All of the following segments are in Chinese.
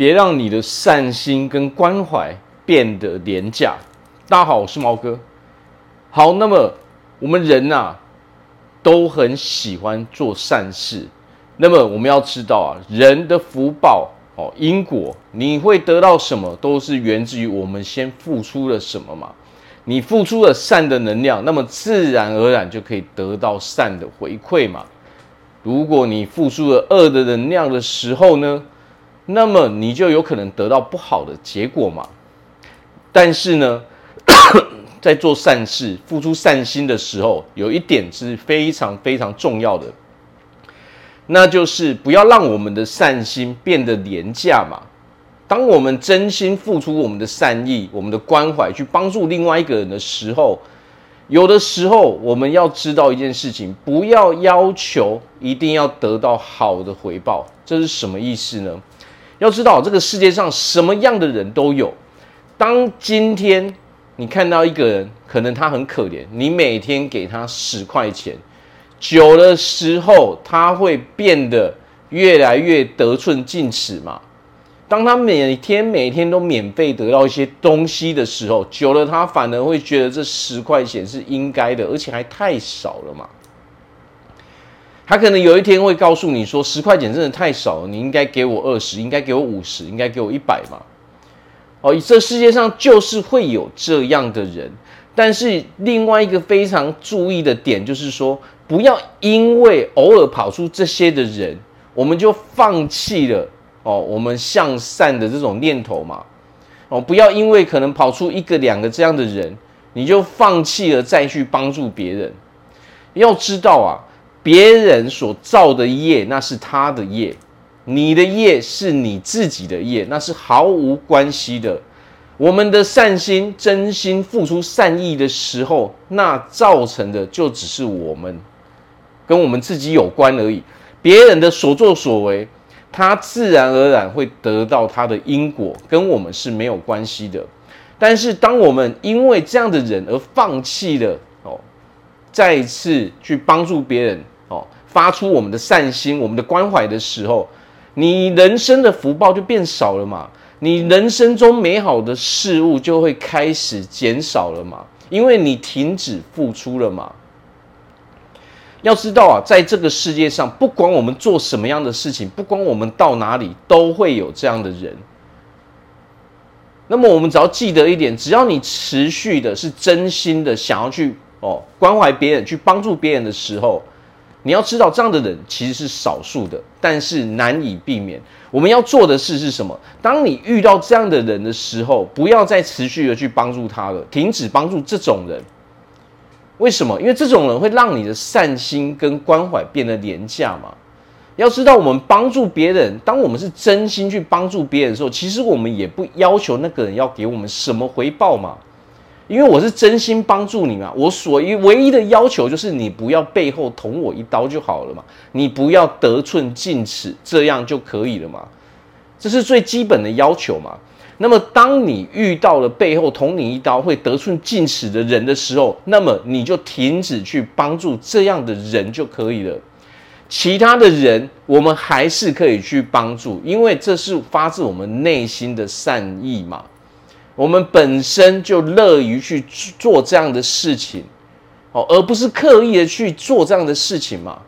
别让你的善心跟关怀变得廉价。大家好，我是毛哥。好，那么我们人呐、都很喜欢做善事。那么我们要知道啊，人的福报哦，因果，你会得到什么，都是源自于我们先付出了什么嘛。你付出了善的能量，那么自然而然就可以得到善的回馈嘛。如果你付出了恶的能量的时候呢，那么你就有可能得到不好的结果嘛。但是呢，在做善事、付出善心的时候，有一点是非常非常重要的，那就是不要让我们的善心变得廉价嘛。当我们真心付出我们的善意、我们的关怀，去帮助另外一个人的时候，有的时候我们要知道一件事情：不要要求一定要得到好的回报。这是什么意思呢？要知道，这个世界上什么样的人都有。当今天你看到一个人，可能他很可怜，你每天给他十块钱，久了时候他会变得越来越得寸进尺嘛。当他每天每天都免费得到一些东西的时候，久了他反而会觉得这十块钱是应该的，而且还太少了嘛。他可能有一天会告诉你说：“十块钱真的太少了，你应该给我二十，应该给我五十，应该给我一百嘛。”哦，这世界上就是会有这样的人。但是另外一个非常注意的点就是说，不要因为偶尔跑出这些的人，我们就放弃了哦，我们向善的这种念头嘛。哦，不要因为可能跑出一个两个这样的人，你就放弃了再去帮助别人。要知道啊。别人所造的业，那是他的业；你的业是你自己的业，那是毫无关系的。我们的善心、真心付出善意的时候，那造成的就只是我们跟我们自己有关而已。别人的所作所为，他自然而然会得到他的因果，跟我们是没有关系的。但是，当我们因为这样的人而放弃了，再一次去帮助别人哦。发出我们的善心、我们的关怀的时候，你人生的福报就变少了嘛？你人生中美好的事物就会开始减少了嘛？因为你停止付出了嘛？要知道啊，在这个世界上，不管我们做什么样的事情，不管我们到哪里，都会有这样的人。那么我们只要记得一点，只要你持续的是真心的想要去哦关怀别人、去帮助别人的时候。你要知道，这样的人其实是少数的，但是难以避免。我们要做的事是什么？当你遇到这样的人的时候，不要再持续的去帮助他了，停止帮助这种人。为什么？因为这种人会让你的善心跟关怀变得廉价嘛。要知道，我们帮助别人，当我们是真心去帮助别人的时候，其实我们也不要求那个人要给我们什么回报嘛。因为我是真心帮助你嘛，我所一唯一的要求就是你不要背后捅我一刀就好了嘛，你不要得寸进尺，这样就可以了嘛，这是最基本的要求嘛。那么当你遇到了背后捅你一刀会得寸进尺的人的时候，那么你就停止去帮助这样的人就可以了。其他的人我们还是可以去帮助，因为这是发自我们内心的善意嘛。我们本身就乐于去做这样的事情，哦，而不是刻意的去做这样的事情嘛。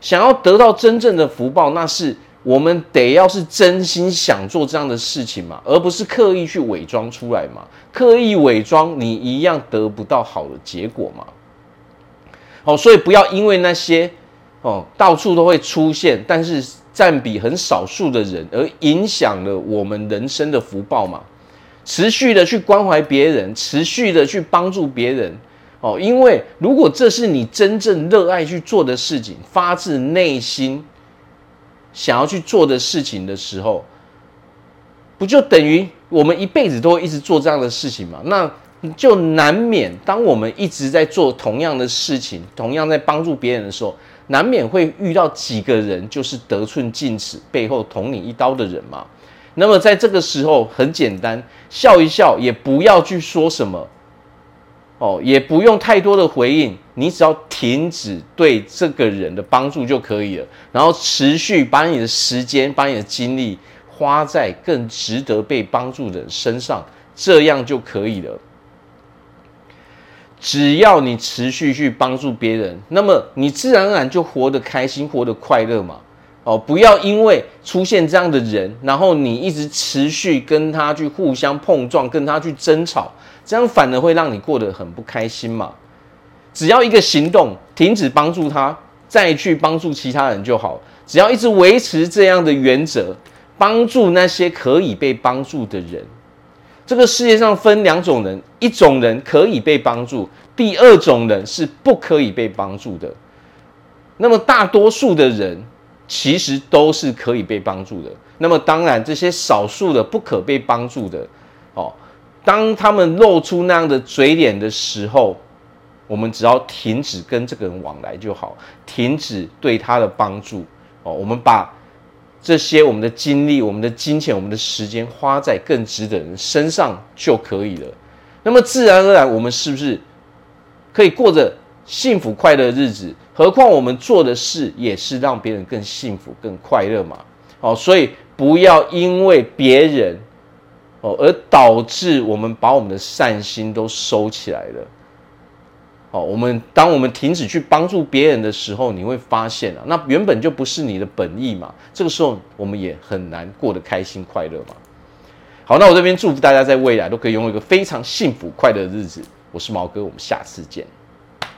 想要得到真正的福报，那是我们得要是真心想做这样的事情嘛，而不是刻意去伪装出来嘛。刻意伪装，你一样得不到好的结果嘛。哦，所以不要因为那些哦到处都会出现，但是占比很少数的人，而影响了我们人生的福报嘛。持续的去关怀别人，持续的去帮助别人，哦，因为如果这是你真正热爱去做的事情，发自内心想要去做的事情的时候，不就等于我们一辈子都会一直做这样的事情吗？那就难免当我们一直在做同样的事情，同样在帮助别人的时候，难免会遇到几个人就是得寸进尺，背后捅你一刀的人嘛。那么在这个时候，很简单，笑一笑，也不要去说什么，哦，也不用太多的回应，你只要停止对这个人的帮助就可以了，然后持续把你的时间、把你的精力花在更值得被帮助的人身上，这样就可以了。只要你持续去帮助别人，那么你自然而然就活得开心，活得快乐嘛。哦，不要因为出现这样的人，然后你一直持续跟他去互相碰撞，跟他去争吵，这样反而会让你过得很不开心嘛。只要一个行动，停止帮助他，再去帮助其他人就好。只要一直维持这样的原则，帮助那些可以被帮助的人。这个世界上分两种人，一种人可以被帮助，第二种人是不可以被帮助的。那么大多数的人。其实都是可以被帮助的。那么当然，这些少数的不可被帮助的，哦，当他们露出那样的嘴脸的时候，我们只要停止跟这个人往来就好，停止对他的帮助。哦，我们把这些我们的精力、我们的金钱、我们的时间花在更值得人身上就可以了。那么自然而然，我们是不是可以过着幸福快乐的日子？何况我们做的事也是让别人更幸福、更快乐嘛。哦，所以不要因为别人哦而导致我们把我们的善心都收起来了。哦，我们当我们停止去帮助别人的时候，你会发现啊，那原本就不是你的本意嘛。这个时候我们也很难过得开心快乐嘛。好，那我这边祝福大家在未来都可以拥有一个非常幸福快乐的日子。我是毛哥，我们下次见。